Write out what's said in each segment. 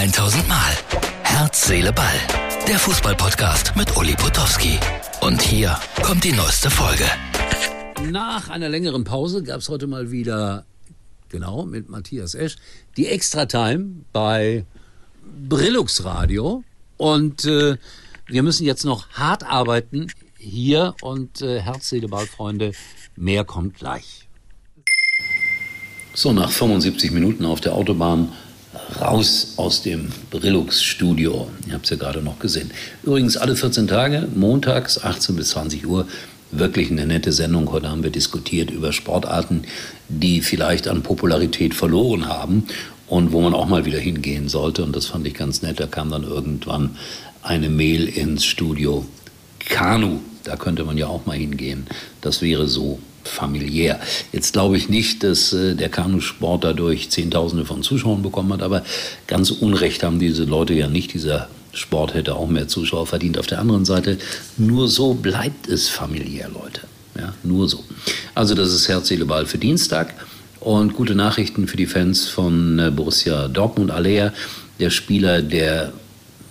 1000 Mal. Herz, Seele, Ball. Der Fußballpodcast mit Uli Potowski. Und hier kommt die neueste Folge. Nach einer längeren Pause gab es heute mal wieder, genau, mit Matthias Esch, die Extra-Time bei Brillux Radio. Und äh, wir müssen jetzt noch hart arbeiten hier und äh, Herz, Seele, Ball, Freunde, mehr kommt gleich. So, nach 75 Minuten auf der Autobahn raus aus dem Brillux-Studio. Ihr habt es ja gerade noch gesehen. Übrigens alle 14 Tage, montags 18 bis 20 Uhr, wirklich eine nette Sendung. Heute haben wir diskutiert über Sportarten, die vielleicht an Popularität verloren haben und wo man auch mal wieder hingehen sollte. Und das fand ich ganz nett. Da kam dann irgendwann eine Mail ins Studio. Kanu, da könnte man ja auch mal hingehen. Das wäre so familiär. Jetzt glaube ich nicht, dass äh, der Kanusport dadurch Zehntausende von Zuschauern bekommen hat, aber ganz Unrecht haben diese Leute ja nicht. Dieser Sport hätte auch mehr Zuschauer verdient. Auf der anderen Seite, nur so bleibt es familiär, Leute. Ja, nur so. Also das ist Herz, Seele, Ball für Dienstag. Und gute Nachrichten für die Fans von äh, Borussia Dortmund. Alea, der Spieler, der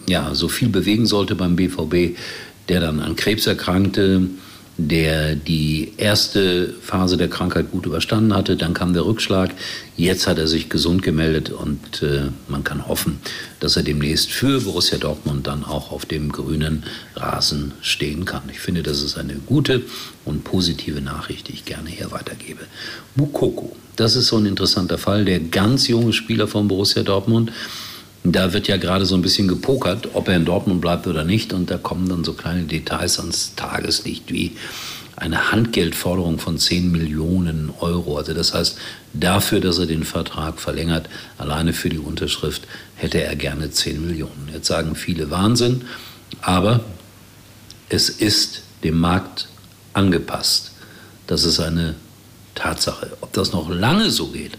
ja so viel bewegen sollte beim BVB, der dann an Krebs erkrankte, der die erste Phase der Krankheit gut überstanden hatte. Dann kam der Rückschlag. Jetzt hat er sich gesund gemeldet und äh, man kann hoffen, dass er demnächst für Borussia Dortmund dann auch auf dem grünen Rasen stehen kann. Ich finde, das ist eine gute und positive Nachricht, die ich gerne hier weitergebe. Mukoko, das ist so ein interessanter Fall. Der ganz junge Spieler von Borussia Dortmund da wird ja gerade so ein bisschen gepokert, ob er in Dortmund bleibt oder nicht. Und da kommen dann so kleine Details ans Tageslicht wie eine Handgeldforderung von 10 Millionen Euro. Also das heißt, dafür, dass er den Vertrag verlängert, alleine für die Unterschrift, hätte er gerne 10 Millionen. Jetzt sagen viele Wahnsinn, aber es ist dem Markt angepasst. Das ist eine Tatsache. Ob das noch lange so geht,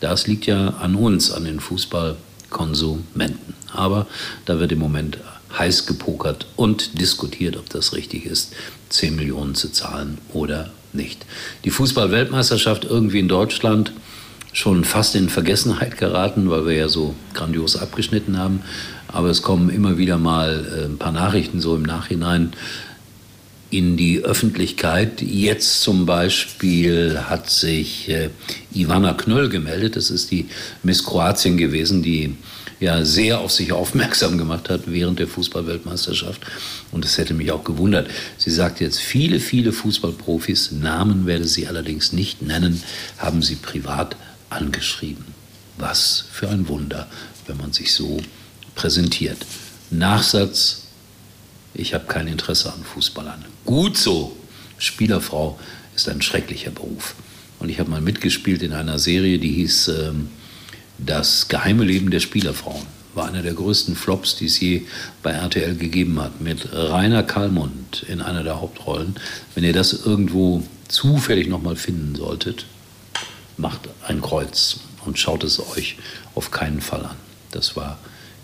das liegt ja an uns, an den Fußball. Konsumenten. Aber da wird im Moment heiß gepokert und diskutiert, ob das richtig ist, 10 Millionen zu zahlen oder nicht. Die Fußball-Weltmeisterschaft irgendwie in Deutschland schon fast in Vergessenheit geraten, weil wir ja so grandios abgeschnitten haben. Aber es kommen immer wieder mal äh, ein paar Nachrichten so im Nachhinein in die Öffentlichkeit. Jetzt zum Beispiel hat sich äh, Ivana Knöll gemeldet. Das ist die Miss Kroatien gewesen, die ja sehr auf sich aufmerksam gemacht hat während der Fußballweltmeisterschaft. Und es hätte mich auch gewundert. Sie sagt jetzt, viele, viele Fußballprofis, Namen werde sie allerdings nicht nennen, haben sie privat angeschrieben. Was für ein Wunder, wenn man sich so präsentiert. Nachsatz ich habe kein Interesse an Fußballern. Gut so. Spielerfrau ist ein schrecklicher Beruf. Und ich habe mal mitgespielt in einer Serie, die hieß ähm, Das geheime Leben der Spielerfrauen. War einer der größten Flops, die es je bei RTL gegeben hat, mit Rainer Kallmund in einer der Hauptrollen. Wenn ihr das irgendwo zufällig nochmal finden solltet, macht ein Kreuz und schaut es euch auf keinen Fall an. Das war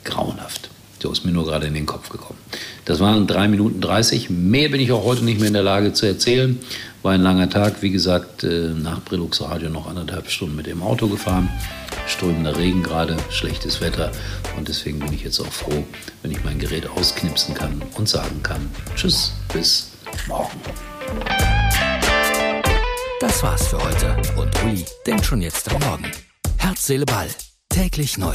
grauenhaft. So ist mir nur gerade in den Kopf gekommen. Das waren drei Minuten 30. Mehr bin ich auch heute nicht mehr in der Lage zu erzählen. War ein langer Tag. Wie gesagt, äh, nach Brillux Radio noch anderthalb Stunden mit dem Auto gefahren. Strömender Regen gerade, schlechtes Wetter. Und deswegen bin ich jetzt auch froh, wenn ich mein Gerät ausknipsen kann und sagen kann, tschüss, bis morgen. Das war's für heute. Und Uli denkt schon jetzt am Morgen. Herz, Seele, Ball. Täglich neu.